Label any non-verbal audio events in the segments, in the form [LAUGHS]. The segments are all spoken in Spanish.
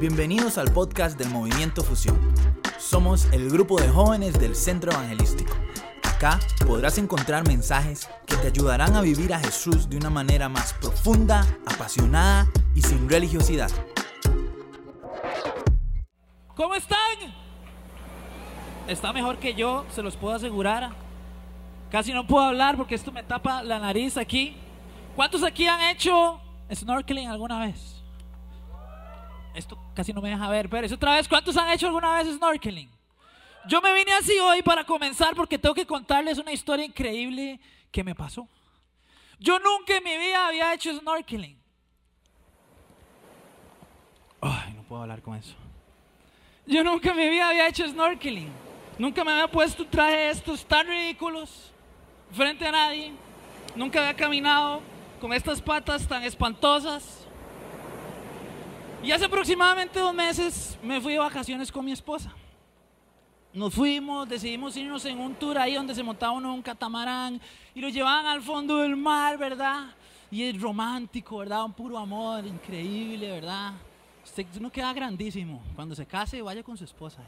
Bienvenidos al podcast del Movimiento Fusión. Somos el grupo de jóvenes del Centro Evangelístico. Acá podrás encontrar mensajes que te ayudarán a vivir a Jesús de una manera más profunda, apasionada y sin religiosidad. ¿Cómo están? Está mejor que yo, se los puedo asegurar. Casi no puedo hablar porque esto me tapa la nariz aquí. ¿Cuántos aquí han hecho snorkeling alguna vez? Esto casi no me deja ver, pero es otra vez. ¿Cuántos han hecho alguna vez snorkeling? Yo me vine así hoy para comenzar porque tengo que contarles una historia increíble que me pasó. Yo nunca en mi vida había hecho snorkeling. Ay, no puedo hablar con eso. Yo nunca en mi vida había hecho snorkeling. Nunca me había puesto un traje de estos tan ridículos frente a nadie. Nunca había caminado con estas patas tan espantosas. Y hace aproximadamente dos meses me fui de vacaciones con mi esposa. Nos fuimos, decidimos irnos en un tour ahí donde se montaba uno un catamarán y lo llevaban al fondo del mar, ¿verdad? Y es romántico, ¿verdad? Un puro amor, increíble, ¿verdad? Usted no queda grandísimo. Cuando se case, vaya con su esposa.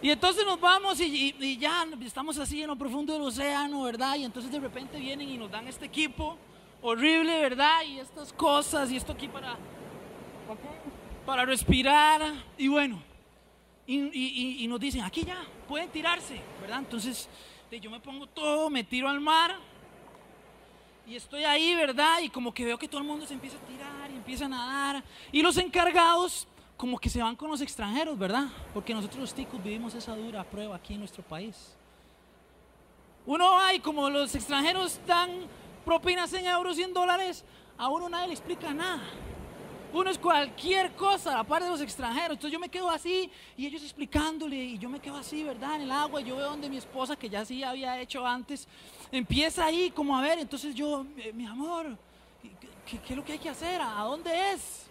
Y entonces nos vamos y, y, ya estamos así en lo profundo del océano, ¿verdad? Y entonces de repente vienen y nos dan este equipo horrible, ¿verdad? Y estas cosas y esto aquí para para respirar y bueno, y, nos dicen, aquí ya, pueden tirarse, ¿verdad? Entonces yo me pongo todo, me tiro al mar y estoy ahí, ¿verdad? Y como que veo que todo el mundo se empieza a tirar y empieza a nadar y los encargados como que se van con los extranjeros, ¿verdad? Porque nosotros los ticos vivimos esa dura prueba aquí en nuestro país. Uno va y como los extranjeros dan propinas en euros y en dólares, a uno nadie le explica nada. Uno es cualquier cosa, aparte de los extranjeros. Entonces yo me quedo así y ellos explicándole y yo me quedo así, ¿verdad? En el agua. Yo veo donde mi esposa, que ya sí había hecho antes, empieza ahí como a ver. Entonces yo, eh, mi amor, ¿qué, es lo que hay que hacer? ¿A dónde es?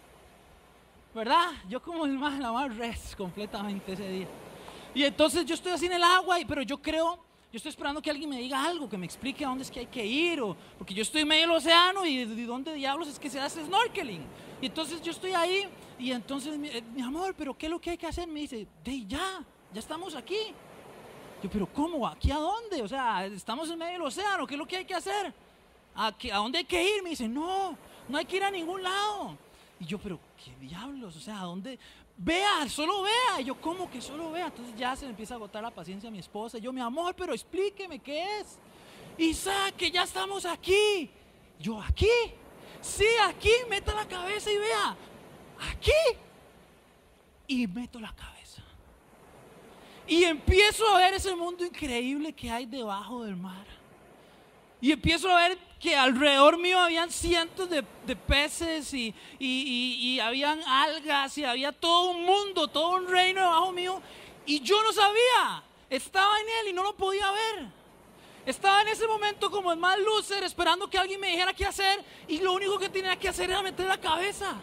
¿Verdad? Yo como el más, la más res completamente ese día. Y entonces yo estoy así en el agua, pero yo creo yo estoy esperando que alguien me diga algo, que me explique a dónde es que hay que ir, o, porque yo estoy en medio del océano y de dónde diablos es que se hace snorkeling. Y entonces yo estoy ahí y entonces, eh, mi, amor, pero ¿qué es lo que hay que hacer? Me dice, de ya, ya estamos aquí. Yo, pero ¿cómo? ¿Aquí a dónde? O sea, estamos en medio del océano, ¿qué es lo que hay que hacer? ¿A, ¿A dónde hay que ir? Me dice, no, no hay que ir a ningún lado. Y yo, pero ¿qué diablos? O sea, ¿a dónde? Vea, solo vea. Y yo, ¿cómo que solo vea? Entonces ya se me empieza a agotar la paciencia a mi esposa. Y yo, mi amor, pero explíqueme qué es. Isaac, que ya estamos aquí. Yo, ¿aquí? Sí, aquí, meta la cabeza y vea. Aquí. Y meto la cabeza. Y empiezo a ver ese mundo increíble que hay debajo del mar. Y empiezo a ver que alrededor mío habían cientos de, peces y, y, habían algas y había todo un mundo, todo un reino debajo mío. Y yo no sabía. Estaba en él y no lo podía ver. Estaba en ese momento como el más lucer, esperando que alguien me dijera qué hacer, y lo único que tenía que hacer era meter la cabeza.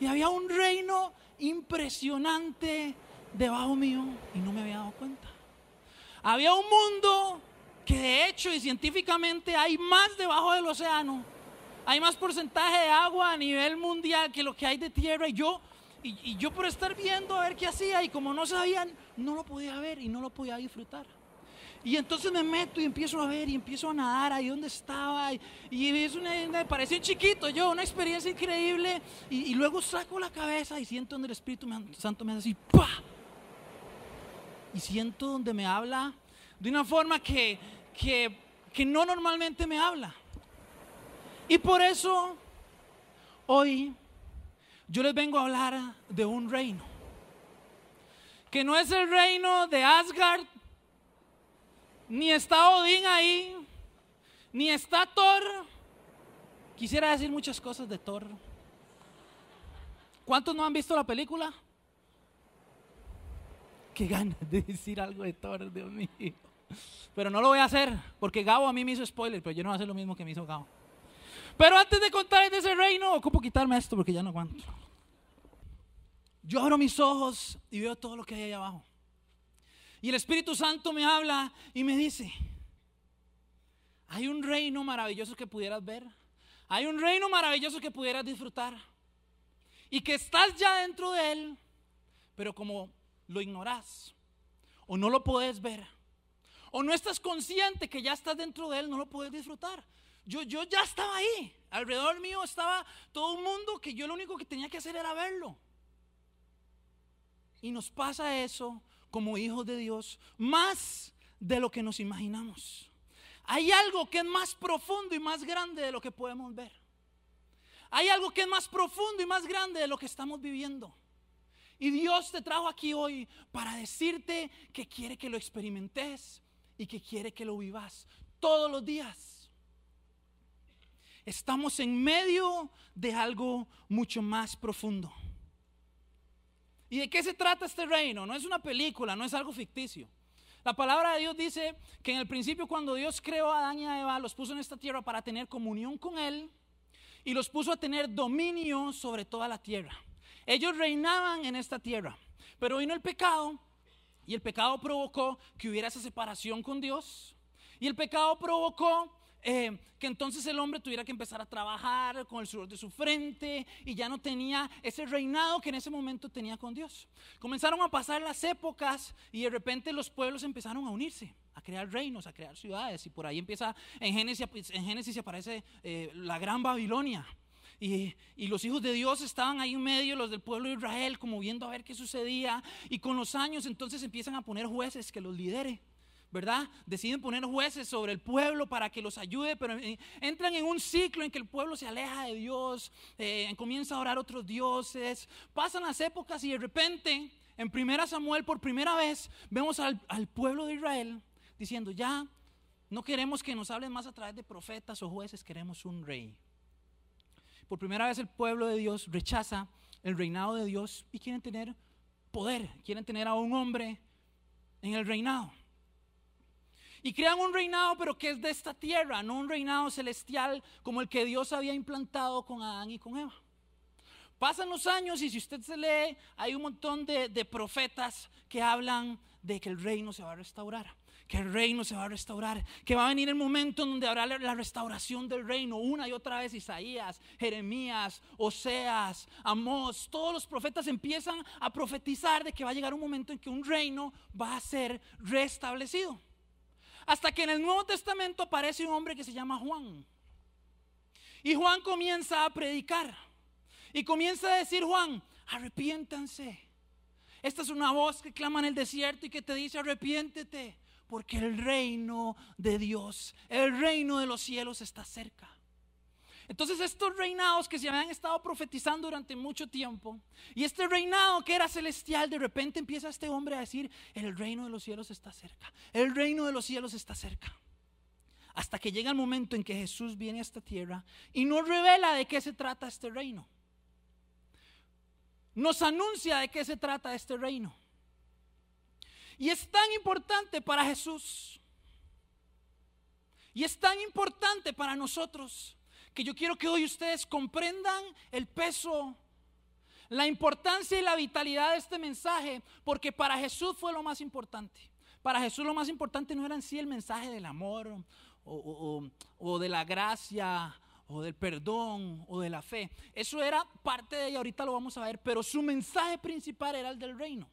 Y había un reino impresionante debajo mío, y no me había dado cuenta. Había un mundo que de hecho y científicamente hay más debajo del océano. Hay más porcentaje de agua a nivel mundial que lo que hay de tierra. Y yo, y, yo por estar viendo a ver qué hacía, y como no sabían, no lo podía ver y no lo podía disfrutar. Y entonces me meto y empiezo a ver y empiezo a nadar ahí donde estaba. Y, es una, me pareció un chiquito yo, una experiencia increíble. Y, luego saco la cabeza y siento donde el Espíritu Santo me hace así, ¡pa! Y siento donde me habla de una forma que, que, que no normalmente me habla. Y por eso hoy yo les vengo a hablar de un reino. Que no es el reino de Asgard, ni está Odín ahí, ni está Thor. Quisiera decir muchas cosas de Thor. ¿Cuántos no han visto la película? Qué ganas de decir algo de Thor, Dios mío. Pero no lo voy a hacer, porque Gabo a mí me hizo spoiler, pero yo no voy a hacer lo mismo que me hizo Gabo. Pero antes de contarles de ese reino, ocupo quitarme esto porque ya no aguanto. Yo abro mis ojos y veo todo lo que hay ahí abajo. Y el Espíritu Santo me habla y me dice, hay un reino maravilloso que pudieras ver. Hay un reino maravilloso que pudieras disfrutar. y que estás ya dentro de él, pero como lo ignoras o no lo puedes ver o no estás consciente que ya estás dentro de él, no lo puedes disfrutar. Yo, yo ya estaba ahí, alrededor mío estaba todo un mundo que yo lo único que tenía que hacer era verlo. Y nos pasa eso como hijos de Dios, más de lo que nos imaginamos. Hay algo que es más profundo y más grande de lo que podemos ver. Hay algo que es más profundo y más grande de lo que estamos viviendo. Y Dios te trajo aquí hoy para decirte que quiere que lo experimentes y que quiere que lo vivas todos los días. Estamos en medio de algo mucho más profundo. ¿Y de qué se trata este reino? No es una película, no es algo ficticio. La palabra de Dios dice que en el principio cuando Dios creó a Adán y a Eva, los puso en esta tierra para tener comunión con Él y los puso a tener dominio sobre toda la tierra. Ellos reinaban en esta tierra, pero vino el pecado y el pecado provocó que hubiera esa separación con Dios y el pecado provocó eh, que entonces el hombre tuviera que empezar a trabajar con el sudor de su frente y ya no tenía ese reinado que en ese momento tenía con Dios. Comenzaron a pasar las épocas y de repente los pueblos empezaron a unirse, a crear reinos, a crear ciudades y por ahí empieza, en Génesis, en Génesis aparece eh, la gran Babilonia. Y, los hijos de Dios estaban ahí en medio, los del pueblo de Israel, como viendo a ver qué sucedía. Y con los años entonces empiezan a poner jueces que los lidere. ¿verdad? Deciden poner jueces sobre el pueblo para que los ayude, pero entran en un ciclo en que el pueblo se aleja de Dios, eh, comienza a orar otros dioses, pasan las épocas y de repente, en primera Samuel, por primera vez, vemos al pueblo de Israel diciendo, ya, no queremos que nos hablen más a través de profetas o jueces, queremos un rey. Por primera vez el pueblo de Dios rechaza el reinado de Dios y quieren tener poder, quieren tener a un hombre en el reinado. Y crean un reinado, pero que es de esta tierra, no un reinado celestial como el que Dios había implantado con Adán y con Eva. Pasan los años y si usted se lee, hay un montón de, profetas que hablan de que el reino se va a restaurar que el reino se va a restaurar, que va a venir el momento en donde habrá la restauración del reino. Una y otra vez Isaías, Jeremías, Oseas, Amós, todos los profetas empiezan a profetizar de que va a llegar un momento en que un reino va a ser restablecido. Hasta que en el Nuevo Testamento aparece un hombre que se llama Juan. Y Juan comienza a predicar. Y comienza a decir, Juan, arrepiéntanse. Esta es una voz que clama en el desierto y que te dice, arrepiéntete, porque el reino de Dios, el reino de los cielos está cerca. Entonces estos reinados que se habían estado profetizando durante mucho tiempo, y este reinado que era celestial, de repente empieza este hombre a decir, el reino de los cielos está cerca, el reino de los cielos está cerca. Hasta que llega el momento en que Jesús viene a esta tierra y nos revela de qué se trata este reino. Nos anuncia de qué se trata este reino. Y es tan importante para Jesús. Y es tan importante para nosotros que yo quiero que hoy ustedes comprendan el peso, la importancia y la vitalidad de este mensaje, porque para Jesús fue lo más importante. Para Jesús lo más importante no era en sí el mensaje del amor o, de la gracia o del perdón o de la fe. Eso era parte de ella, ahorita lo vamos a ver, pero su mensaje principal era el del reino.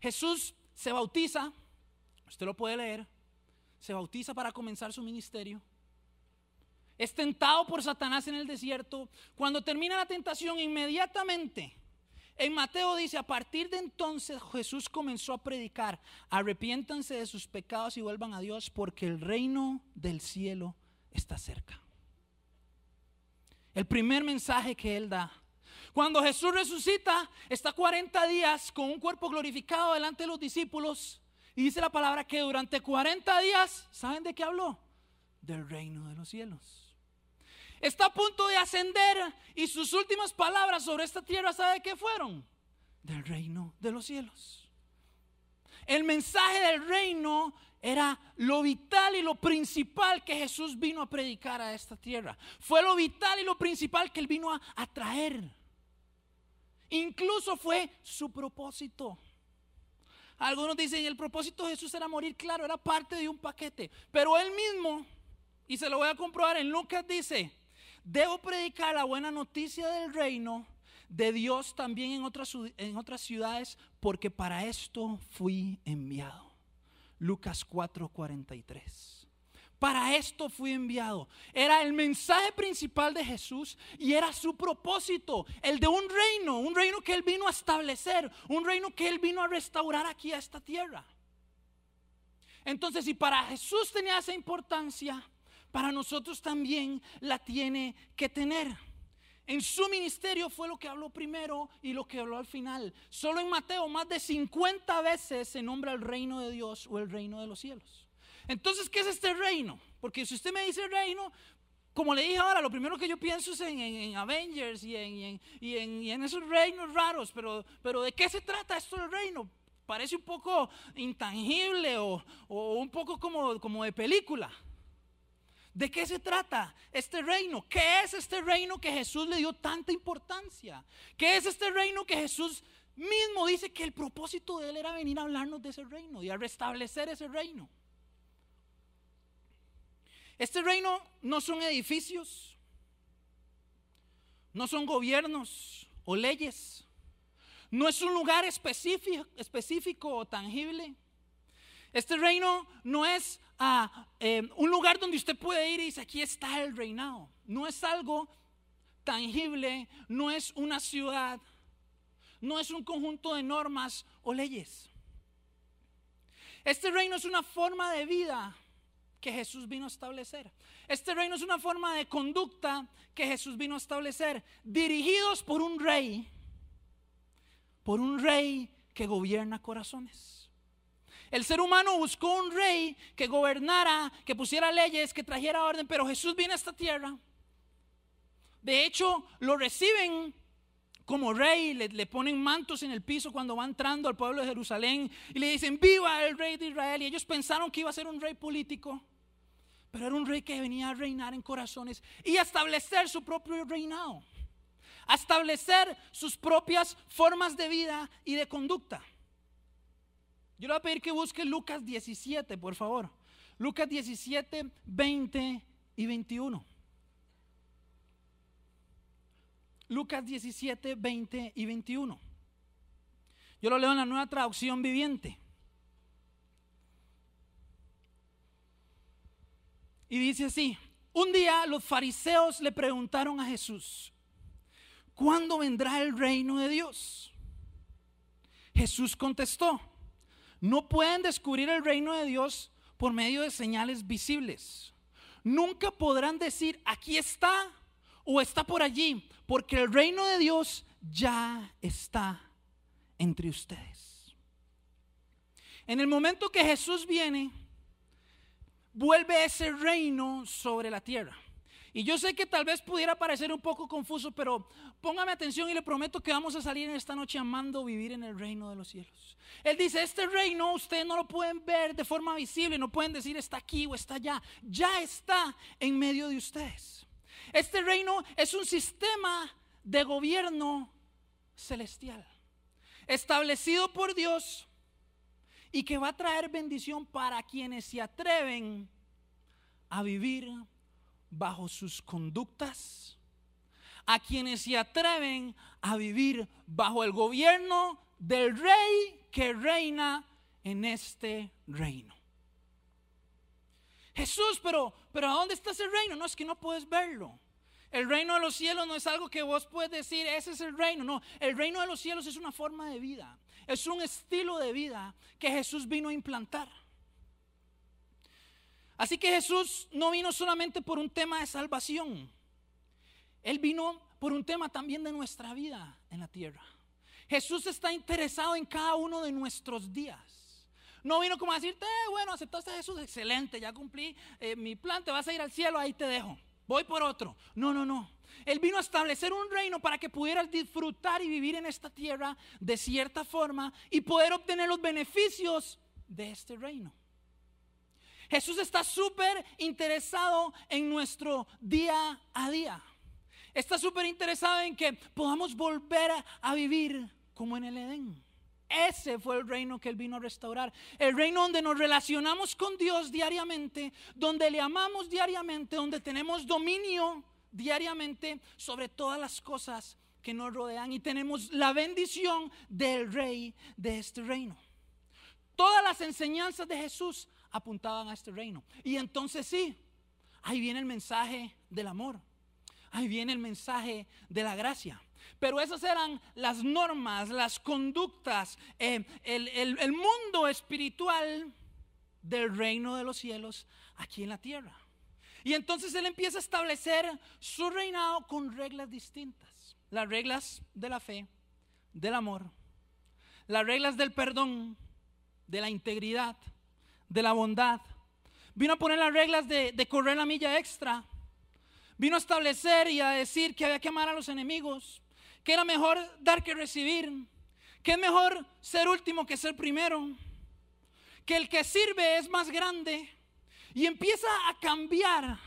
Jesús se bautiza, usted lo puede leer, se bautiza para comenzar su ministerio es tentado por Satanás en el desierto. Cuando termina la tentación, inmediatamente, en Mateo dice, a partir de entonces Jesús comenzó a predicar, arrepiéntanse de sus pecados y vuelvan a Dios porque el reino del cielo está cerca. El primer mensaje que él da. Cuando Jesús resucita, está 40 días con un cuerpo glorificado delante de los discípulos. Y dice la palabra que durante 40 días, ¿saben de qué habló? Del reino de los cielos está a punto de ascender y sus últimas palabras sobre esta tierra, ¿sabe qué fueron? Del reino de los cielos. El mensaje del reino era lo vital y lo principal que Jesús vino a predicar a esta tierra. Fue lo vital y lo principal que él vino a, traer. Incluso fue su propósito. Algunos dicen, el propósito de Jesús era morir, claro, era parte de un paquete. Pero él mismo, y se lo voy a comprobar en Lucas, dice, Debo predicar la buena noticia del reino de Dios también en otras, en otras ciudades, porque para esto fui enviado. Lucas 4:43. Para esto fui enviado. Era el mensaje principal de Jesús y era su propósito, el de un reino, un reino que Él vino a establecer, un reino que Él vino a restaurar aquí a esta tierra. Entonces, si para Jesús tenía esa importancia, para nosotros también la tiene que tener. En su ministerio fue lo que habló primero y lo que habló al final. Solo en Mateo más de 50 veces se nombra el reino de Dios o el reino de los cielos. Entonces, ¿qué es este reino? Porque si usted me dice reino, como le dije ahora, lo primero que yo pienso es en, Avengers y en, esos reinos raros, pero, ¿de qué se trata esto del reino? Parece un poco intangible o, un poco como, como de película. ¿De qué se trata este reino? ¿Qué es este reino que Jesús le dio tanta importancia? ¿Qué es este reino que Jesús mismo dice que el propósito de él era venir a hablarnos de ese reino y a restablecer ese reino? Este reino no son edificios, no son gobiernos o leyes, no es un lugar específico, o tangible. Este reino no es ah, eh, un lugar donde usted puede ir y dice, aquí está el reinado. No es algo tangible, no es una ciudad, no es un conjunto de normas o leyes. Este reino es una forma de vida que Jesús vino a establecer. Este reino es una forma de conducta que Jesús vino a establecer, dirigidos por un rey, por un rey que gobierna corazones. El ser humano buscó un rey que gobernara, que pusiera leyes, que trajera orden, pero Jesús viene a esta tierra. De hecho, lo reciben como rey, le, le, ponen mantos en el piso cuando va entrando al pueblo de Jerusalén y le dicen, viva el rey de Israel. Y ellos pensaron que iba a ser un rey político, pero era un rey que venía a reinar en corazones y a establecer su propio reinado, a establecer sus propias formas de vida y de conducta. Yo le voy a pedir que busque Lucas 17, por favor. Lucas 17, 20 y 21. Lucas 17, 20 y 21. Yo lo leo en la nueva traducción viviente. Y dice así, un día los fariseos le preguntaron a Jesús, ¿cuándo vendrá el reino de Dios? Jesús contestó, no pueden descubrir el reino de Dios por medio de señales visibles. Nunca podrán decir, aquí está o está por allí, porque el reino de Dios ya está entre ustedes. En el momento que Jesús viene, vuelve ese reino sobre la tierra. Y yo sé que tal vez pudiera parecer un poco confuso, pero póngame atención y le prometo que vamos a salir en esta noche amando vivir en el reino de los cielos. Él dice, este reino ustedes no lo pueden ver de forma visible, no pueden decir está aquí o está allá, ya está en medio de ustedes. Este reino es un sistema de gobierno celestial, establecido por Dios y que va a traer bendición para quienes se atreven a vivir bajo sus conductas, a quienes se atreven a vivir bajo el gobierno del rey que reina en este reino. Jesús, pero, pero ¿a dónde está ese reino? No es que no puedes verlo. El reino de los cielos no es algo que vos puedes decir, ese es el reino. No, el reino de los cielos es una forma de vida. Es un estilo de vida que Jesús vino a implantar. Así que Jesús no vino solamente por un tema de salvación. Él vino por un tema también de nuestra vida en la tierra. Jesús está interesado en cada uno de nuestros días. No vino como a decirte, eh, bueno, aceptaste a Jesús, excelente, ya cumplí eh, mi plan, te vas a ir al cielo, ahí te dejo. Voy por otro. No, no, no. Él vino a establecer un reino para que pudieras disfrutar y vivir en esta tierra de cierta forma y poder obtener los beneficios de este reino. Jesús está súper interesado en nuestro día a día. Está súper interesado en que podamos volver a, vivir como en el Edén. Ese fue el reino que Él vino a restaurar. El reino donde nos relacionamos con Dios diariamente, donde le amamos diariamente, donde tenemos dominio diariamente sobre todas las cosas que nos rodean y tenemos la bendición del rey de este reino. Todas las enseñanzas de Jesús apuntaban a este reino. Y entonces sí, ahí viene el mensaje del amor. Ahí viene el mensaje de la gracia. Pero esas eran las normas, las conductas, eh, el, el mundo espiritual del reino de los cielos aquí en la tierra. Y entonces él empieza a establecer su reinado con reglas distintas. Las reglas de la fe, del amor, las reglas del perdón, de la integridad, de la bondad. Vino a poner las reglas de, de correr la milla extra. Vino a establecer y a decir que había que amar a los enemigos, que era mejor dar que recibir, que es mejor ser último que ser primero, que el que sirve es más grande y empieza a cambiar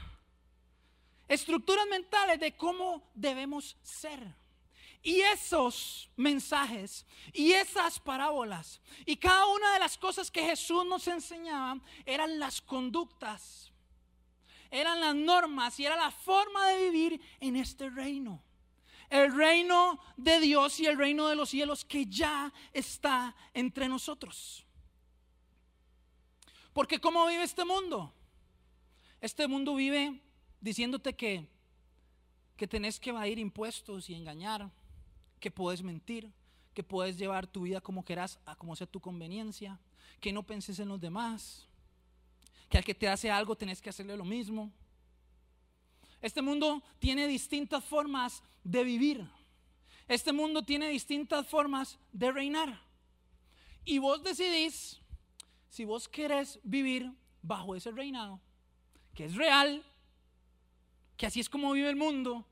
estructuras mentales de cómo debemos ser. Y esos mensajes y esas parábolas y cada una de las cosas que Jesús nos enseñaba eran las conductas, eran las normas y era la forma de vivir en este reino. El reino de Dios y el reino de los cielos que ya está entre nosotros. Porque ¿cómo vive este mundo? Este mundo vive diciéndote que, que tenés que evadir impuestos y engañar que puedes mentir, que puedes llevar tu vida como quieras, a como sea tu conveniencia, que no penses en los demás, que al que te hace algo tenés que hacerle lo mismo. Este mundo tiene distintas formas de vivir. Este mundo tiene distintas formas de reinar. Y vos decidís si vos querés vivir bajo ese reinado, que es real, que así es como vive el mundo,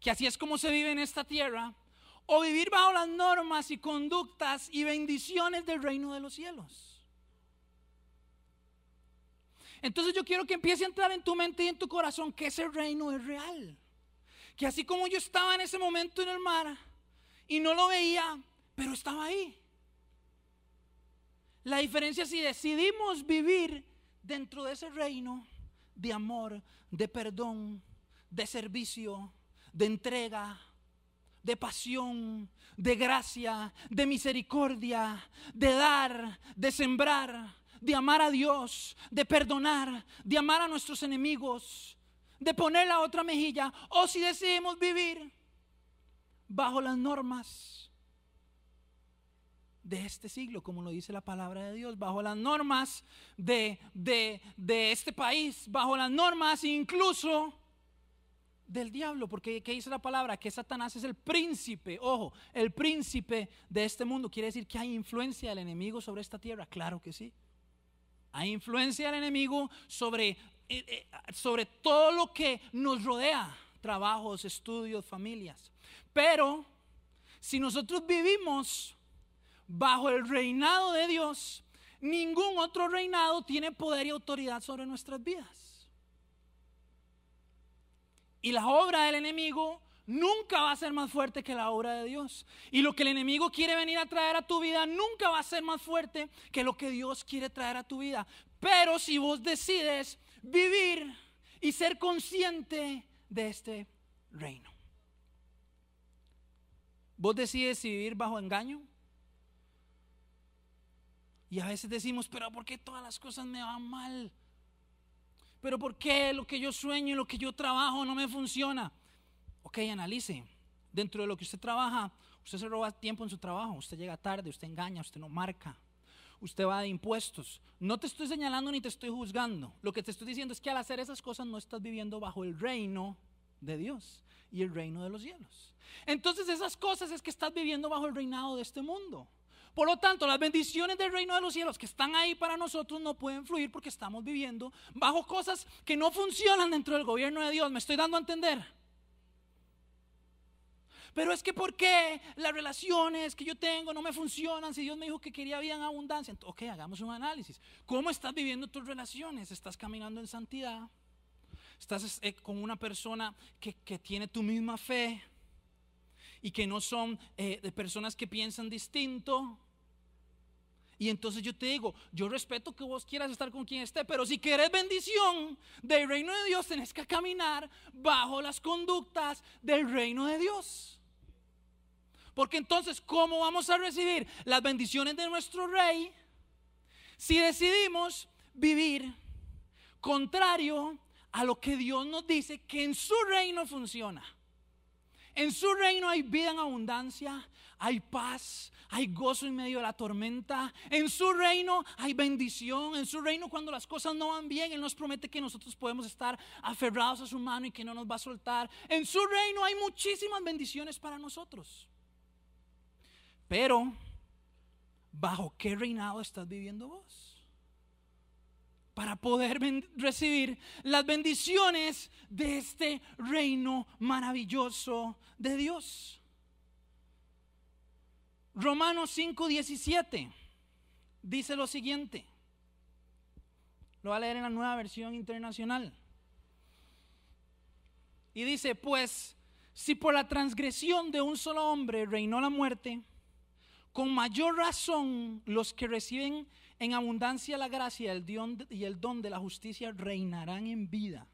que así es como se vive en esta tierra, o vivir bajo las normas y conductas y bendiciones del reino de los cielos. Entonces yo quiero que empiece a entrar en tu mente y en tu corazón que ese reino es real. Que así como yo estaba en ese momento en el mar y no lo veía, pero estaba ahí. La diferencia es si decidimos vivir dentro de ese reino de amor, de perdón, de servicio, de entrega, de pasión, de gracia, de misericordia, de dar, de sembrar, de amar a Dios, de perdonar, de amar a nuestros enemigos, de poner la otra mejilla, o si decidimos vivir bajo las normas de este siglo, como lo dice la palabra de Dios, bajo las normas de, de, de este país, bajo las normas incluso del diablo, porque ¿qué dice la palabra? Que Satanás es el príncipe, ojo, el príncipe de este mundo. Quiere decir que hay influencia del enemigo sobre esta tierra, claro que sí. Hay influencia del enemigo sobre, eh, eh, sobre todo lo que nos rodea, trabajos, estudios, familias. Pero si nosotros vivimos bajo el reinado de Dios, ningún otro reinado tiene poder y autoridad sobre nuestras vidas. Y la obra del enemigo nunca va a ser más fuerte que la obra de Dios. Y lo que el enemigo quiere venir a traer a tu vida nunca va a ser más fuerte que lo que Dios quiere traer a tu vida. Pero si vos decides vivir y ser consciente de este reino. Vos decides vivir bajo engaño. Y a veces decimos, pero ¿por qué todas las cosas me van mal? pero ¿por qué lo que yo sueño y lo que yo trabajo no me funciona? Ok, analice. Dentro de lo que usted trabaja, usted se roba tiempo en su trabajo, usted llega tarde, usted engaña, usted no marca, usted va de impuestos. No te estoy señalando ni te estoy juzgando. Lo que te estoy diciendo es que al hacer esas cosas no estás viviendo bajo el reino de Dios y el reino de los cielos. Entonces esas cosas es que estás viviendo bajo el reinado de este mundo. Por lo tanto, las bendiciones del reino de los cielos que están ahí para nosotros no pueden fluir porque estamos viviendo bajo cosas que no funcionan dentro del gobierno de Dios. ¿Me estoy dando a entender? Pero es que ¿por qué las relaciones que yo tengo no me funcionan si Dios me dijo que quería vida en abundancia? ok, hagamos un análisis. ¿Cómo estás viviendo tus relaciones? ¿Estás caminando en santidad? ¿Estás eh, con una persona que, tiene tu misma fe? y que no son eh, de personas que piensan distinto. Y entonces yo te digo, yo respeto que vos quieras estar con quien esté, pero si quieres bendición del reino de Dios, tenés que caminar bajo las conductas del reino de Dios. Porque entonces, ¿cómo vamos a recibir las bendiciones de nuestro rey si decidimos vivir contrario a lo que Dios nos dice que en su reino funciona? En su reino hay vida en abundancia, hay paz, hay gozo en medio de la tormenta. En su reino hay bendición. En su reino cuando las cosas no van bien, Él nos promete que nosotros podemos estar aferrados a su mano y que no nos va a soltar. En su reino hay muchísimas bendiciones para nosotros. Pero, ¿bajo qué reinado estás viviendo vos? para poder recibir las bendiciones de este reino maravilloso de Dios. Romanos 5:17 dice lo siguiente. Lo voy a leer en la nueva versión internacional. Y dice, pues, si por la transgresión de un solo hombre reinó la muerte, con mayor razón los que reciben en abundancia la gracia y el don de la justicia reinarán en vida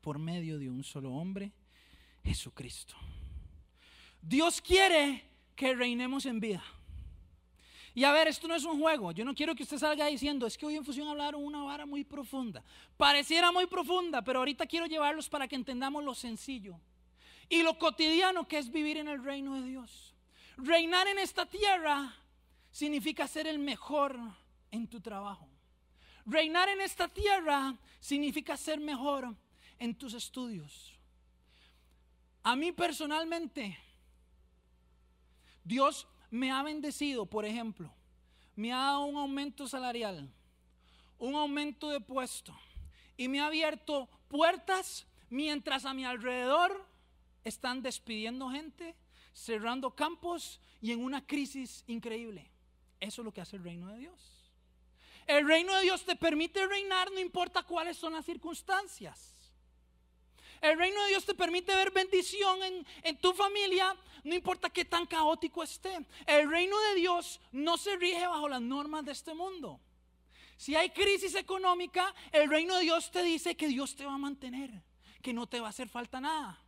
por medio de un solo hombre, Jesucristo. Dios quiere que reinemos en vida. Y a ver, esto no es un juego. Yo no quiero que usted salga diciendo, es que hoy en Fusión hablaron una vara muy profunda. Pareciera muy profunda, pero ahorita quiero llevarlos para que entendamos lo sencillo y lo cotidiano que es vivir en el reino de Dios. Reinar en esta tierra significa ser el mejor en tu trabajo. Reinar en esta tierra significa ser mejor en tus estudios. A mí personalmente, Dios me ha bendecido, por ejemplo, me ha dado un aumento salarial, un aumento de puesto y me ha abierto puertas mientras a mi alrededor están despidiendo gente, cerrando campos y en una crisis increíble. Eso es lo que hace el reino de Dios. El reino de Dios te permite reinar no importa cuáles son las circunstancias. El reino de Dios te permite ver bendición en, tu familia, no importa qué tan caótico esté. El reino de Dios no se rige bajo las normas de este mundo. Si hay crisis económica, el reino de Dios te dice que Dios te va a mantener, que no te va a hacer falta nada.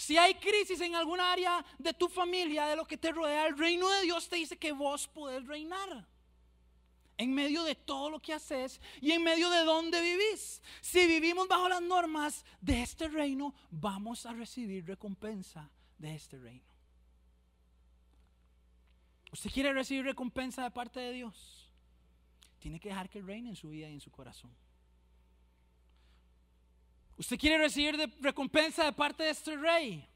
Si hay crisis en alguna área de tu familia, de lo que te rodea, el reino de Dios te dice que vos podés reinar en medio de todo lo que haces y en medio de donde vivís. Si vivimos bajo las normas de este reino, vamos a recibir recompensa de este reino. ¿Usted quiere recibir recompensa de parte de Dios? Tiene que dejar que reine en su vida y en su corazón. ¿Usted quiere recibir recompensa de parte de este rey?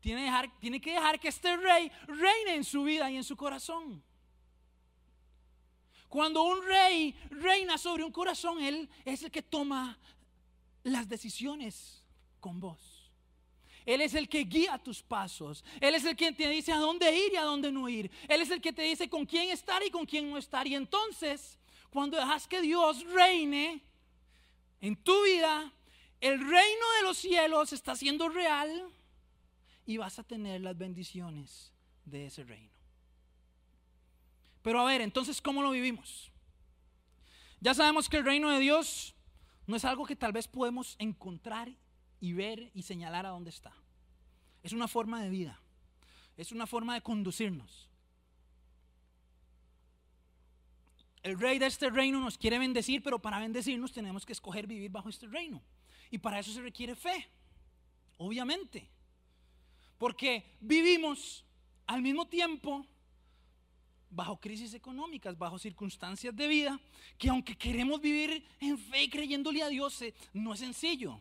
Tiene, tiene que dejar que este rey reine en su vida y en su corazón. Cuando un rey reina sobre un corazón, él es el que toma las decisiones con vos. Él es el que guía tus pasos. Él es el que te dice a dónde ir y a dónde no ir. Él es el que te dice con quién estar y con quién no estar. Y entonces, cuando dejas que Dios reine en tu vida, el reino de los cielos está siendo real y vas a tener las bendiciones de ese reino. Pero a ver, entonces, ¿cómo lo vivimos? Ya sabemos que el reino de Dios no es algo que tal vez podemos encontrar y ver y señalar a dónde está. Es una forma de vida. Es una forma de conducirnos. El rey de este reino nos quiere bendecir, pero para bendecirnos tenemos que escoger vivir bajo este reino. Y para eso se requiere fe, obviamente. Porque vivimos al mismo tiempo bajo crisis económicas, bajo circunstancias de vida, que aunque queremos vivir en fe creyéndole a Dios, eh, no es sencillo.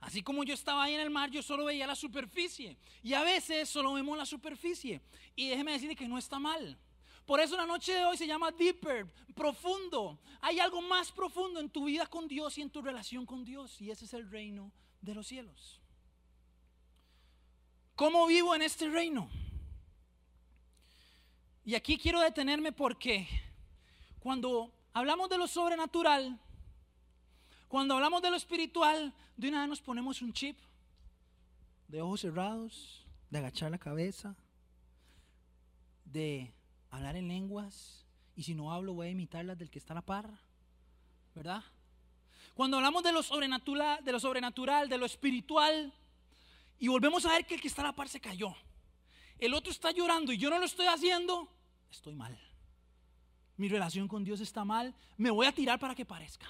Así como yo estaba ahí en el mar, yo solo veía la superficie. Y a veces solo vemos la superficie. Y déjeme decirle que no está mal. Por eso la noche de hoy se llama deeper, profundo. Hay algo más profundo en tu vida con Dios y en tu relación con Dios. Y ese es el reino de los cielos. ¿Cómo vivo en este reino? Y aquí quiero detenerme porque cuando hablamos de lo sobrenatural, cuando hablamos de lo espiritual, de una vez nos ponemos un chip de ojos cerrados, de agachar la cabeza, de hablar en lenguas, y si no hablo voy a imitar las del que está a la par, ¿verdad? Cuando hablamos de lo sobrenatural, de lo sobrenatural, de lo espiritual, y volvemos a ver que el que está a la par se cayó. el otro está llorando y yo no lo estoy haciendo, estoy mal. Mi relación con Dios está mal, me voy a tirar para que parezca.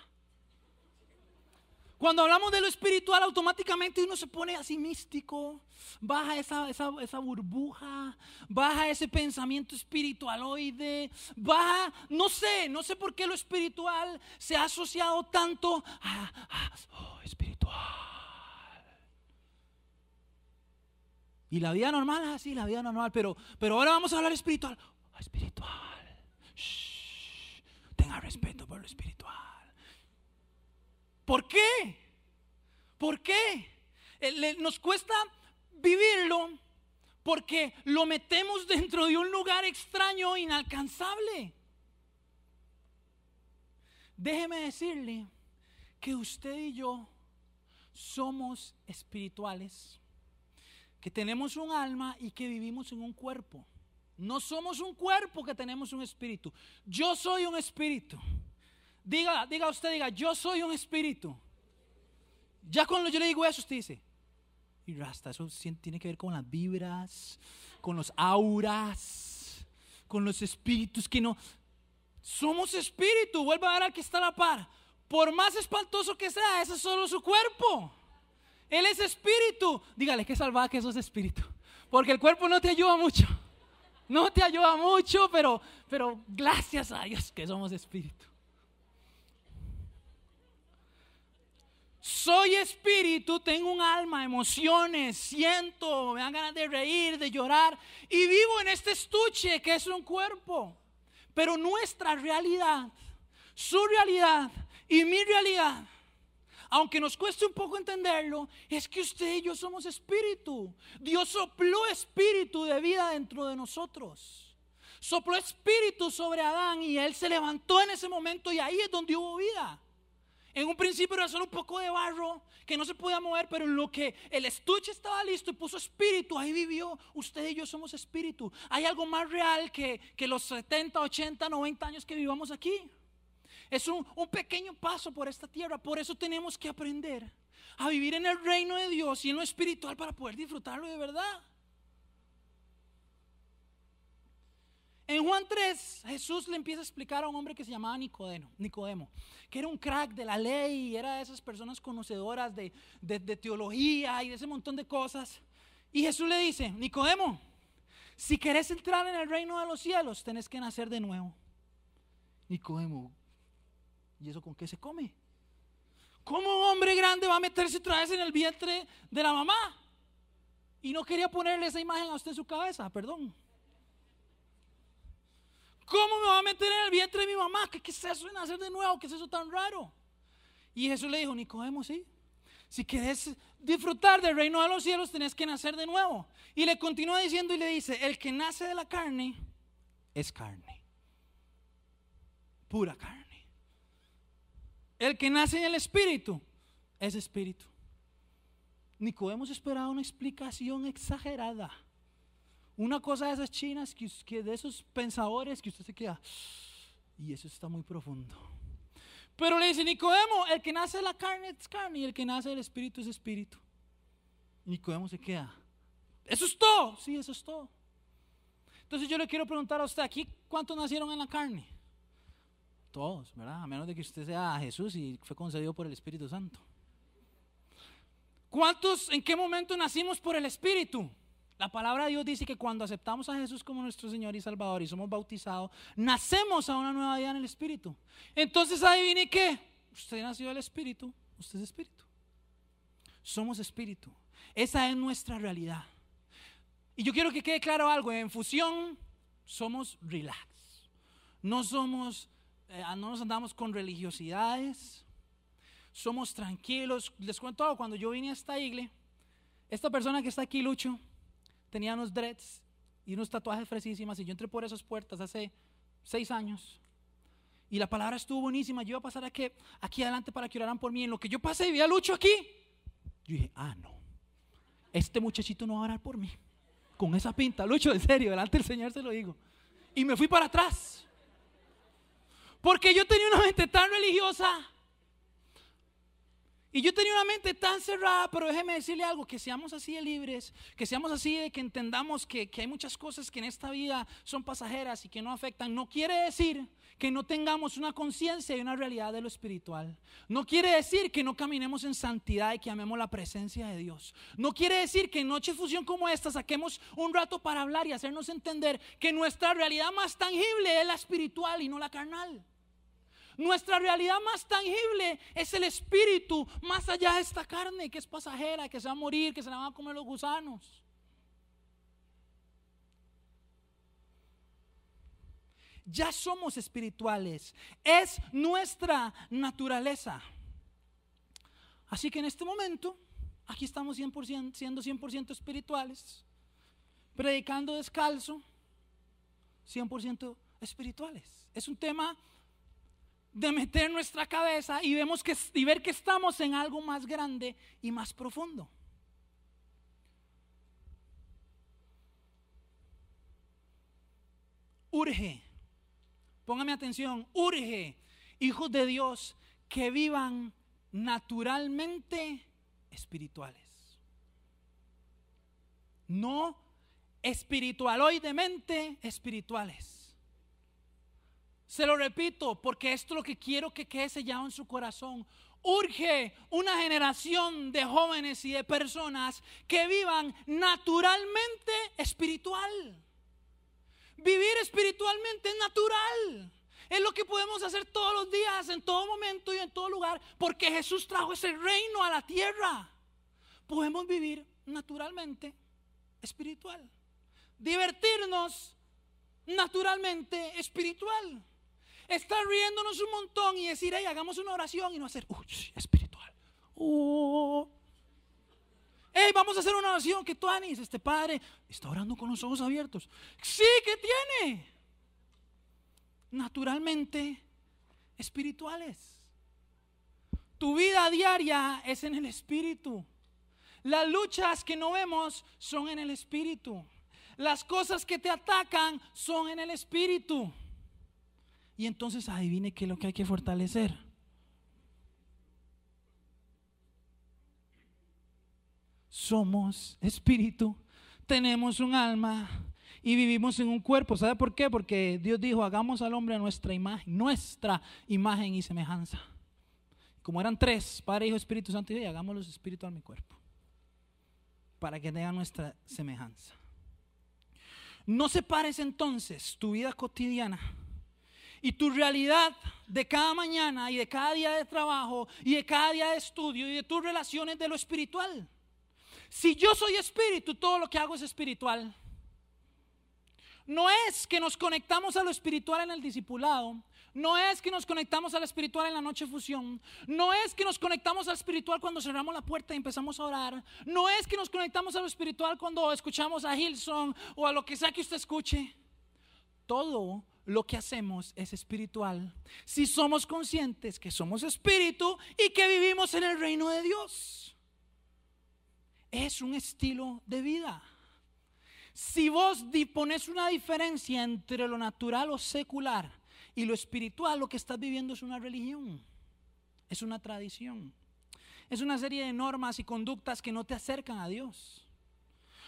Cuando hablamos de lo espiritual, automáticamente uno se pone así místico, baja esa, esa, burbuja, baja ese pensamiento espiritualoide, baja, no sé, no sé por qué lo espiritual se ha asociado tanto a, oh, espiritual. Y la vida normal es así, la vida normal, pero, pero ahora vamos a hablar espiritual. Oh, espiritual. tenga respeto por lo espiritual. ¿Por qué? ¿Por qué? Eh, nos cuesta vivirlo porque lo metemos [LAUGHS] dentro de un lugar extraño, inalcanzable. Déjeme decirle que usted y yo somos espirituales, que tenemos un alma y que vivimos en un cuerpo. No somos un cuerpo que tenemos un espíritu. Yo soy un espíritu. Diga, diga usted, diga, yo soy un espíritu. Ya cuando yo le digo eso, usted dice, y rasta, eso tiene que ver con las vibras, con los auras, con los espíritus que no. Somos espíritu, vuelva a ver al que está la par. Por más espantoso que sea, ese es solo su cuerpo. Él es espíritu. Dígale que salvada que eso es espíritu. Porque el cuerpo no te ayuda mucho. No te ayuda mucho, pero, pero gracias a Dios que somos espíritu. Soy espíritu, tengo un alma, emociones, siento, me dan ganas de reír, de llorar y vivo en este estuche que es un cuerpo. Pero nuestra realidad, su realidad y mi realidad, aunque nos cueste un poco entenderlo, es que usted y yo somos espíritu. Dios sopló espíritu de vida dentro de nosotros. Sopló espíritu sobre Adán y él se levantó en ese momento y ahí es donde hubo vida. En un principio era solo un poco de barro que no se podía mover, pero en lo que el estuche estaba listo y puso espíritu, ahí vivió. Usted y yo somos espíritu. Hay algo más real que, los 70, 80, 90 años que vivamos aquí. Es un, un pequeño paso por esta tierra. Por eso tenemos que aprender a vivir en el reino de Dios y en lo espiritual para poder disfrutarlo de verdad. En Juan 3, Jesús le empieza a explicar a un hombre que se llamaba Nicodemo, Nicodemo que era un crack de la ley, y era de esas personas conocedoras de, de teología y de ese montón de cosas. Y Jesús le dice, Nicodemo, si querés entrar en el reino de los cielos, tenés que nacer de nuevo. Nicodemo, ¿y eso con qué se come? ¿Cómo un hombre grande va a meterse otra vez en el vientre de la mamá? Y no quería ponerle esa imagen a usted en su cabeza, perdón. ¿Cómo me va a meter en el vientre de mi mamá? ¿Qué, es eso de nacer de nuevo? ¿Qué es eso tan raro? Y Jesús le dijo, Nicodemo, sí. Si quieres disfrutar del reino de los cielos, tenés que nacer de nuevo. Y le continúa diciendo y le dice, el que nace de la carne es carne. Pura carne. El que nace en el espíritu es espíritu. Nicodemo esperaba una explicación exagerada. Una cosa de esas chinas, que, de esos pensadores que usted se queda, y eso está muy profundo. Pero le dice Nicodemo, el que nace de la carne es carne y el que nace del espíritu es espíritu. Nicodemo se queda. Eso es todo. Sí, eso es todo. Entonces yo le quiero preguntar a usted, aquí, ¿cuántos nacieron en la carne? Todos, ¿verdad? A menos de que usted sea Jesús y fue concedido por el Espíritu Santo. ¿Cuántos, en qué momento nacimos por el Espíritu? La palabra de Dios dice que cuando aceptamos a Jesús como nuestro Señor y Salvador y somos bautizados, nacemos a una nueva vida en el Espíritu. Entonces adivine qué, usted nació del Espíritu, usted es Espíritu. Somos Espíritu. Esa es nuestra realidad. Y yo quiero que quede claro algo, en fusión somos relax. No somos, eh, no nos andamos con religiosidades, somos tranquilos. Les cuento algo, cuando yo vine a esta iglesia, esta persona que está aquí, Lucho, tenía unos dreads y unos tatuajes fresísimas y yo entré por esas puertas hace seis años. Y la palabra estuvo buenísima. Yo iba a pasar aquí, aquí adelante para que oraran por mí. En lo que yo pasé y vi a Lucho aquí, yo dije, ah, no. Este muchachito no va a orar por mí. Con esa pinta. Lucho, en serio, delante del Señor se lo digo. Y me fui para atrás. Porque yo tenía una mente tan religiosa Y yo tenía una mente tan cerrada, pero déjeme decirle algo, que seamos así de libres, que seamos así de que entendamos que, que hay muchas cosas que en esta vida son pasajeras y que no afectan. No quiere decir que no tengamos una conciencia y una realidad de lo espiritual. No quiere decir que no caminemos en santidad y que amemos la presencia de Dios. No quiere decir que en noche fusión como esta saquemos un rato para hablar y hacernos entender que nuestra realidad más tangible es la espiritual y no la carnal. Nuestra realidad más tangible es el espíritu, más allá de esta carne que es pasajera, que se va a morir, que se la van a comer los gusanos. Ya somos espirituales, es nuestra naturaleza. Así que en este momento, aquí estamos 100%, siendo 100% espirituales, predicando descalzo, 100% espirituales. Es un tema de meter nuestra cabeza y, ver que estamos en algo más grande y más profundo. Urge, póngame atención, urge, hijos de Dios, que vivan naturalmente espirituales. No espiritualoidemente espirituales. Se lo repito, porque esto es lo que quiero que quede sellado en su corazón. Urge una generación de jóvenes y de personas que vivan naturalmente espiritual. Vivir espiritualmente es natural. Es lo que podemos hacer todos los días, en todo momento y en todo lugar, porque Jesús trajo ese reino a la tierra. Podemos vivir naturalmente espiritual. Divertirnos naturalmente espiritual estar riéndonos un montón y decir, hey, hagamos una oración y no hacer, uy, espiritual. Oh. Hey, vamos a hacer una oración que tú, Anis, este padre está orando con los ojos abiertos. Sí, que tiene? Naturalmente espirituales. Tu vida diaria es en el espíritu. Las luchas que no vemos son en el espíritu. Las cosas que te atacan son en el espíritu. Y entonces adivine qué es lo que hay que fortalecer. Somos espíritu, tenemos un alma y vivimos en un cuerpo. ¿Sabe por qué? Porque Dios dijo, hagamos al hombre a nuestra imagen, nuestra imagen y semejanza. Como eran tres, Padre, Hijo, Espíritu Santo, y hagamos los espíritus a mi cuerpo, para que tengan nuestra semejanza. No separes entonces tu vida cotidiana y tu realidad de cada mañana y de cada día de trabajo y de cada día de estudio y de tus relaciones de lo espiritual. Si yo soy espíritu, todo lo que hago es espiritual. No es que nos conectamos a lo espiritual en el discipulado. No es que nos conectamos a lo espiritual en la noche fusión. No es que nos conectamos al espiritual cuando cerramos la puerta y empezamos a orar. No es que nos conectamos a lo espiritual cuando escuchamos a Hilson o a lo que sea que usted escuche. Todo lo que hacemos es espiritual. Si somos conscientes que somos espíritu y que vivimos en el reino de Dios. Es un estilo de vida. Si vos pones una diferencia entre lo natural o secular y lo espiritual, lo que estás viviendo es una religión, es una tradición, es una serie de normas y conductas que no te acercan a Dios.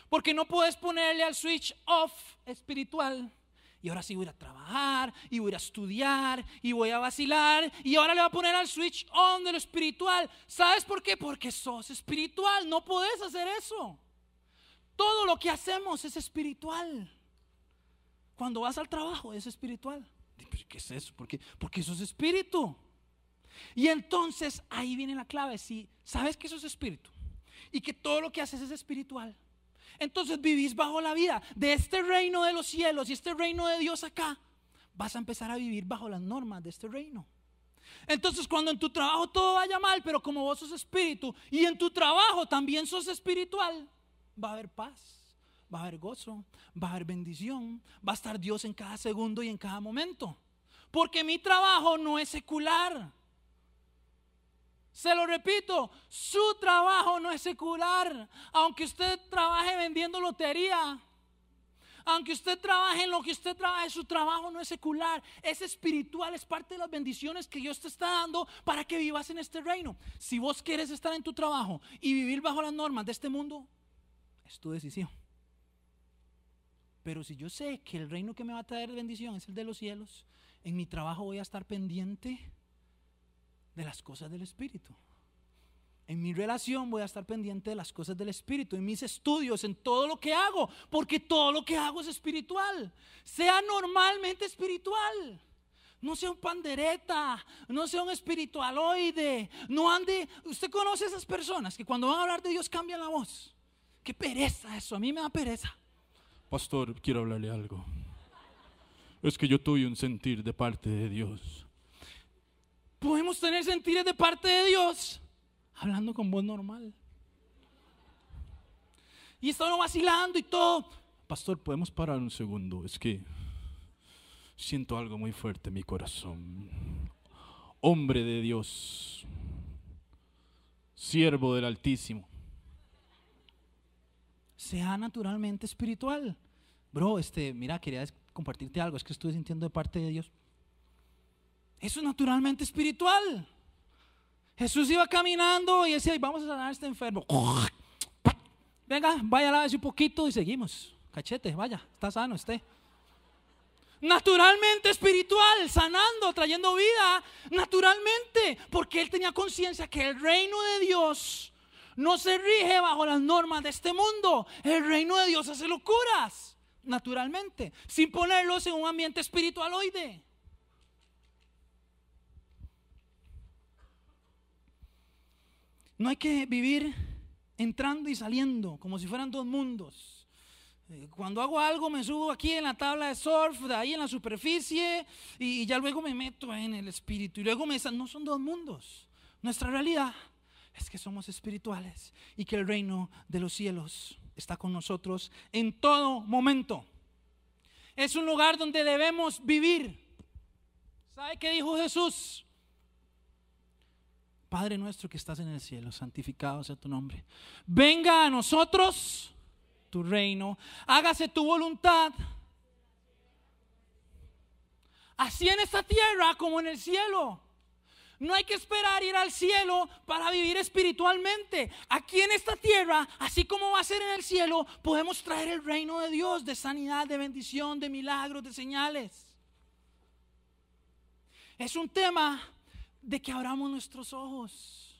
Porque no puedes ponerle al switch off espiritual y ahora sí voy a trabajar, y voy a estudiar, y voy a vacilar, y ahora le voy a poner al switch on de lo espiritual. ¿Sabes por qué? Porque sos espiritual, no podés hacer eso. Todo lo que hacemos es espiritual. Cuando vas al trabajo es espiritual. ¿Qué es eso? ¿Por qué? Porque eso es espíritu. Y entonces ahí viene la clave. Si sabes que eso es espíritu y que todo lo que haces es espiritual, entonces vivís bajo la vida de este reino de los cielos y este reino de Dios acá. Vas a empezar a vivir bajo las normas de este reino. Entonces cuando en tu trabajo todo vaya mal, pero como vos sos espíritu y en tu trabajo también sos espiritual, va a haber paz, va a haber gozo, va a haber bendición, va a estar Dios en cada segundo y en cada momento. Porque mi trabajo no es secular. Se lo repito, su trabajo no es secular. Aunque usted trabaje vendiendo lotería, Aunque usted trabaje en lo que usted trabaje, su trabajo no es secular, es espiritual, es parte de las bendiciones que Dios te está dando para que vivas en este reino. Si vos quieres estar en tu trabajo y vivir bajo las normas de este mundo, es tu decisión. Pero si yo sé que el reino que me va a traer bendición es el de los cielos, en mi trabajo voy a estar pendiente de las cosas del Espíritu. En mi relación voy a estar pendiente de las cosas del Espíritu, en mis estudios, en todo lo que hago, porque todo lo que hago es espiritual. Sea normalmente espiritual. No sea un pandereta, no sea un espiritualoide, no ande. Usted conoce a esas personas que cuando van a hablar de Dios cambian la voz. Qué pereza eso, a mí me da pereza. Pastor, quiero hablarle algo. Es que yo tuve un sentir de parte de Dios. Podemos tener sentires de parte de Dios hablando con voz normal. Y está uno vacilando y todo. Pastor, podemos parar un segundo. Es que siento algo muy fuerte en mi corazón. Hombre de Dios, siervo del Altísimo. Sea naturalmente espiritual. Bro, este, mira, quería compartirte algo. Es que estoy sintiendo de parte de Dios. Eso es naturalmente espiritual. Jesús iba caminando y decía, vamos a sanar a este enfermo. Venga, vaya, lávese un poquito y seguimos. Cachete, vaya, está sano usted. Naturalmente espiritual, sanando, trayendo vida, naturalmente, porque él tenía conciencia que el reino de Dios no se rige bajo las normas de este mundo. El reino de Dios hace locuras, naturalmente, sin ponerlos en un ambiente espiritualoide. No hay que vivir entrando y saliendo como si fueran dos mundos. Eh, cuando hago algo me subo aquí en la tabla de surf, de ahí en la superficie y, ya luego me meto en el espíritu y luego me no son dos mundos. Nuestra realidad es que somos espirituales y que el reino de los cielos está con nosotros en todo momento. Es un lugar donde debemos vivir. ¿Sabe qué dijo Jesús? Padre nuestro que estás en el cielo, santificado sea tu nombre. Venga a nosotros tu reino, hágase tu voluntad. Así en esta tierra como en el cielo. No hay que esperar ir al cielo para vivir espiritualmente. Aquí en esta tierra, así como va a ser en el cielo, podemos traer el reino de Dios de sanidad, de bendición, de milagros, de señales. Es un tema de que abramos nuestros ojos.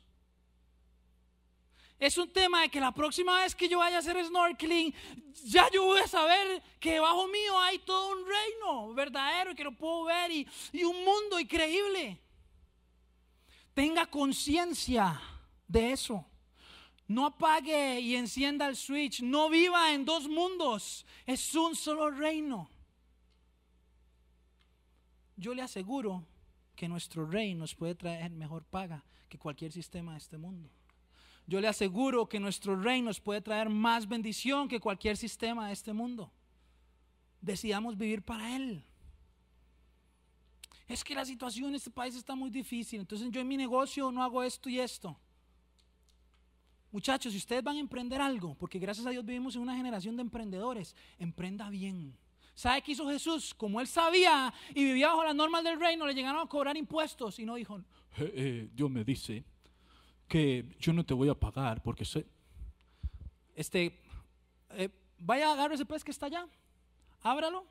Es un tema de que la próxima vez que yo vaya a hacer snorkeling, ya yo voy a saber que debajo mío hay todo un reino verdadero y que lo puedo ver y, y un mundo increíble. Tenga conciencia de eso. No apague y encienda el switch. No viva en dos mundos. Es un solo reino. Yo le aseguro que nuestro rey nos puede traer mejor paga que cualquier sistema de este mundo. Yo le aseguro que nuestro rey nos puede traer más bendición que cualquier sistema de este mundo. Decidamos vivir para Él. Es que la situación en este país está muy difícil, entonces yo en mi negocio no hago esto y esto. Muchachos, si ustedes van a emprender algo, porque gracias a Dios vivimos en una generación de emprendedores, emprenda bien ¿Sabe qué hizo Jesús? Como él sabía y vivía bajo las normas del reino, le llegaron a cobrar impuestos y no dijo, eh, eh, Dios me dice que yo no te voy a pagar porque soy... Este, eh, vaya, agarre ese pez que está allá, ábralo,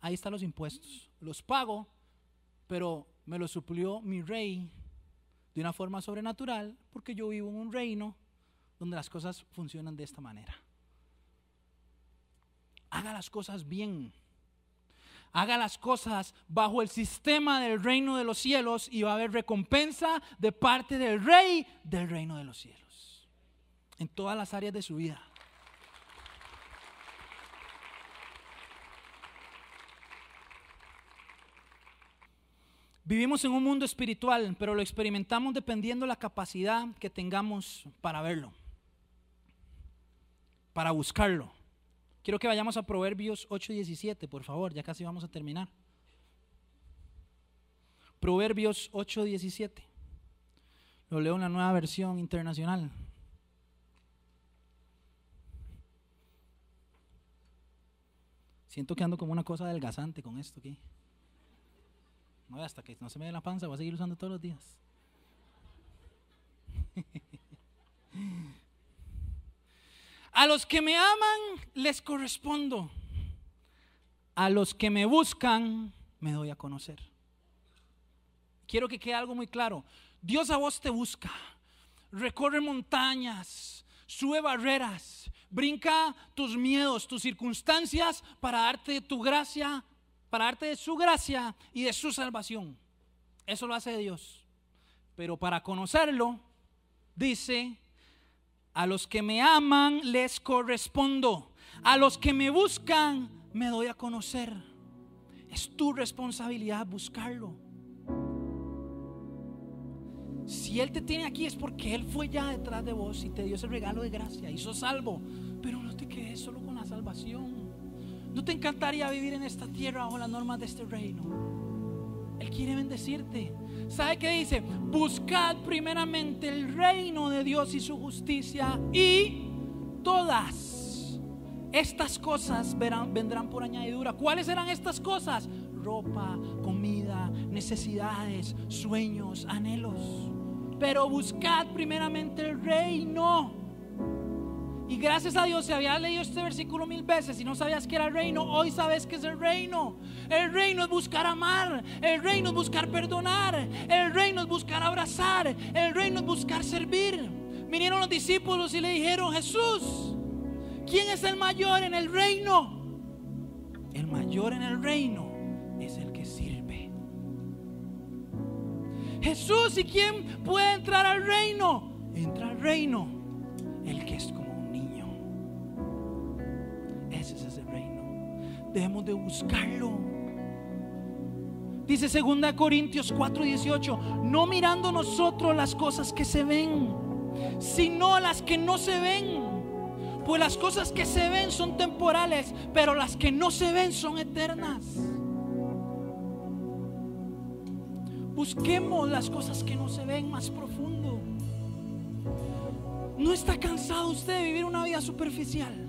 ahí están los impuestos, los pago, pero me los suplió mi rey de una forma sobrenatural porque yo vivo en un reino donde las cosas funcionan de esta manera haga las cosas bien. Haga las cosas bajo el sistema del reino de los cielos y va a haber recompensa de parte del rey del reino de los cielos. En todas las áreas de su vida. Vivimos en un mundo espiritual, pero lo experimentamos dependiendo de la capacidad que tengamos para verlo, para buscarlo. Quiero que vayamos a Proverbios 8:17, por favor, ya casi vamos a terminar. Proverbios 8:17. Lo leo en la nueva versión internacional. Siento que ando como una cosa adelgazante con esto aquí. No, hasta que no se me dé la panza, voy a seguir usando todos los días. [LAUGHS] A los que me aman les correspondo. A los que me buscan me doy a conocer. Quiero que quede algo muy claro. Dios a vos te busca. Recorre montañas, sube barreras, brinca tus miedos, tus circunstancias para darte tu gracia, para darte de su gracia y de su salvación. Eso lo hace Dios. Pero para conocerlo, dice, a los que me aman les correspondo. A los que me buscan me doy a conocer. Es tu responsabilidad buscarlo. Si Él te tiene aquí es porque Él fue ya detrás de vos y te dio ese regalo de gracia, hizo salvo. Pero no te quedes solo con la salvación. ¿No te encantaría vivir en esta tierra bajo las normas de este reino? Él quiere bendecirte. ¿Sabe qué dice? Buscad primeramente el reino de Dios y su justicia y todas estas cosas vendrán por añadidura. ¿Cuáles serán estas cosas? Ropa, comida, necesidades, sueños, anhelos. Pero buscad primeramente el reino y gracias a Dios, si habías leído este versículo mil veces y no sabías que era el reino, hoy sabes que es el reino. El reino es buscar amar, el reino es buscar perdonar, el reino es buscar abrazar, el reino es buscar servir. Vinieron los discípulos y le dijeron, Jesús, ¿quién es el mayor en el reino? El mayor en el reino es el que sirve. Jesús, ¿y quién puede entrar al reino? Entra al reino debemos de buscarlo. Dice 2 Corintios 4:18, no mirando nosotros las cosas que se ven, sino las que no se ven. Pues las cosas que se ven son temporales, pero las que no se ven son eternas. Busquemos las cosas que no se ven más profundo. ¿No está cansado usted de vivir una vida superficial?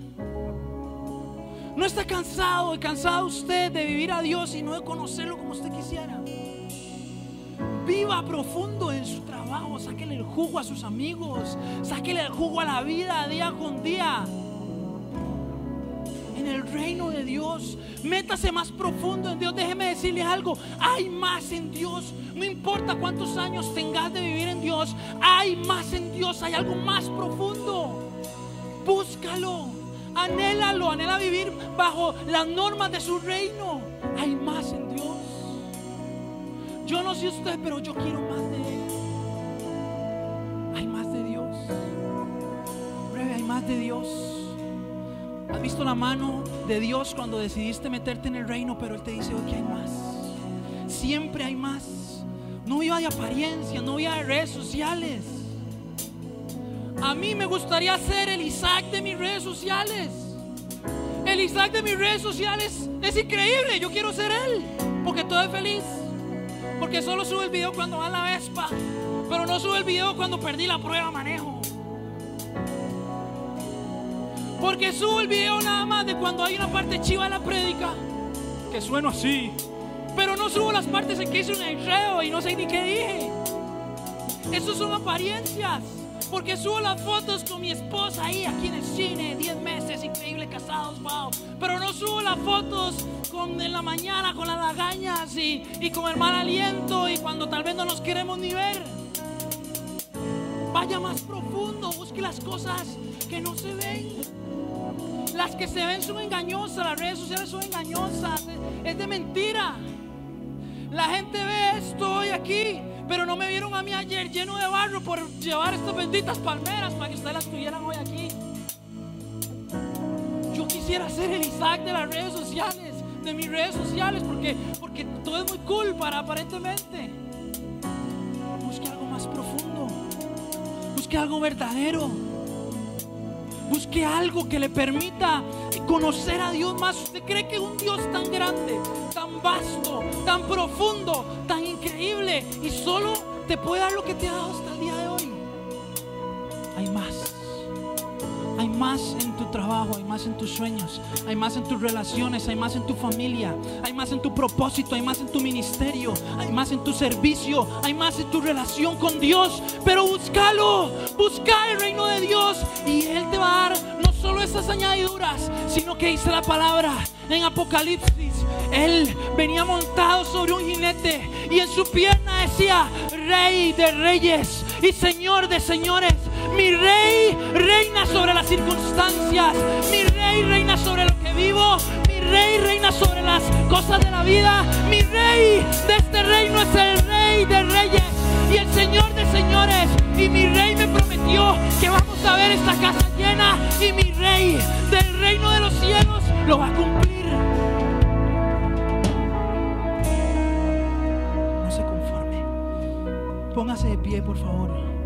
¿No está cansado y cansado usted de vivir a Dios y no de conocerlo como usted quisiera? Viva profundo en su trabajo, sáquele el jugo a sus amigos, sáquele el jugo a la vida día con día. En el reino de Dios, métase más profundo en Dios. Déjeme decirle algo, hay más en Dios. No importa cuántos años tengas de vivir en Dios, hay más en Dios, hay algo más profundo. Búscalo. Anhélalo, anhela vivir bajo las normas de su reino. Hay más en Dios. Yo no sé usted, pero yo quiero más de Él. Hay más de Dios. Breve, hay más de Dios. ¿Has visto la mano de Dios cuando decidiste meterte en el reino, pero Él te dice, que hay más? Siempre hay más. No viva de apariencia, no viva de redes sociales. A mí me gustaría ser el Isaac de mis redes sociales. El Isaac de mis redes sociales es increíble. Yo quiero ser él. Porque todo es feliz. Porque solo sube el video cuando va a la Vespa. Pero no sube el video cuando perdí la prueba manejo. Porque sube el video nada más de cuando hay una parte chiva en la prédica. Que sueno así. Pero no subo las partes en que hice un enredo y no sé ni qué dije. Esos son apariencias. Porque subo las fotos con mi esposa ahí, aquí en el cine, 10 meses, increíble, casados, wow. Pero no subo las fotos con, en la mañana con las lagañas y, y con el mal aliento y cuando tal vez no nos queremos ni ver. Vaya más profundo, busque las cosas que no se ven. Las que se ven son engañosas, las redes sociales son engañosas, es de mentira. La gente ve esto hoy aquí pero no me vieron a mí ayer lleno de barro por llevar estas benditas palmeras para que ustedes las tuvieran hoy aquí. Yo quisiera ser el Isaac de las redes sociales, de mis redes sociales, porque, porque todo es muy cool para aparentemente. Busque algo más profundo. Busque algo verdadero. Busque algo que le permita conocer a Dios más. ¿Usted cree que un Dios tan grande, tan vasto, tan profundo, tan increíble y solo te puede dar lo que te ha dado hasta el día de hoy? Hay más. Más en tu trabajo, hay más en tus sueños, hay más en tus relaciones, hay más en tu familia, hay más en tu propósito, hay más en tu ministerio, hay más en tu servicio, hay más en tu relación con Dios. Pero búscalo, busca el reino de Dios y Él te va a dar no solo esas añadiduras, sino que dice la palabra en Apocalipsis. Él venía montado sobre un jinete y en su pierna decía, Rey de reyes y Señor de señores. Mi rey reina sobre las circunstancias. Mi rey reina sobre lo que vivo. Mi rey reina sobre las cosas de la vida. Mi rey de este reino es el rey de reyes y el Señor de señores. Y mi rey me prometió que vamos a ver esta casa llena. Y mi rey del reino de los cielos lo va a cumplir. No se conforme. Póngase de pie, por favor.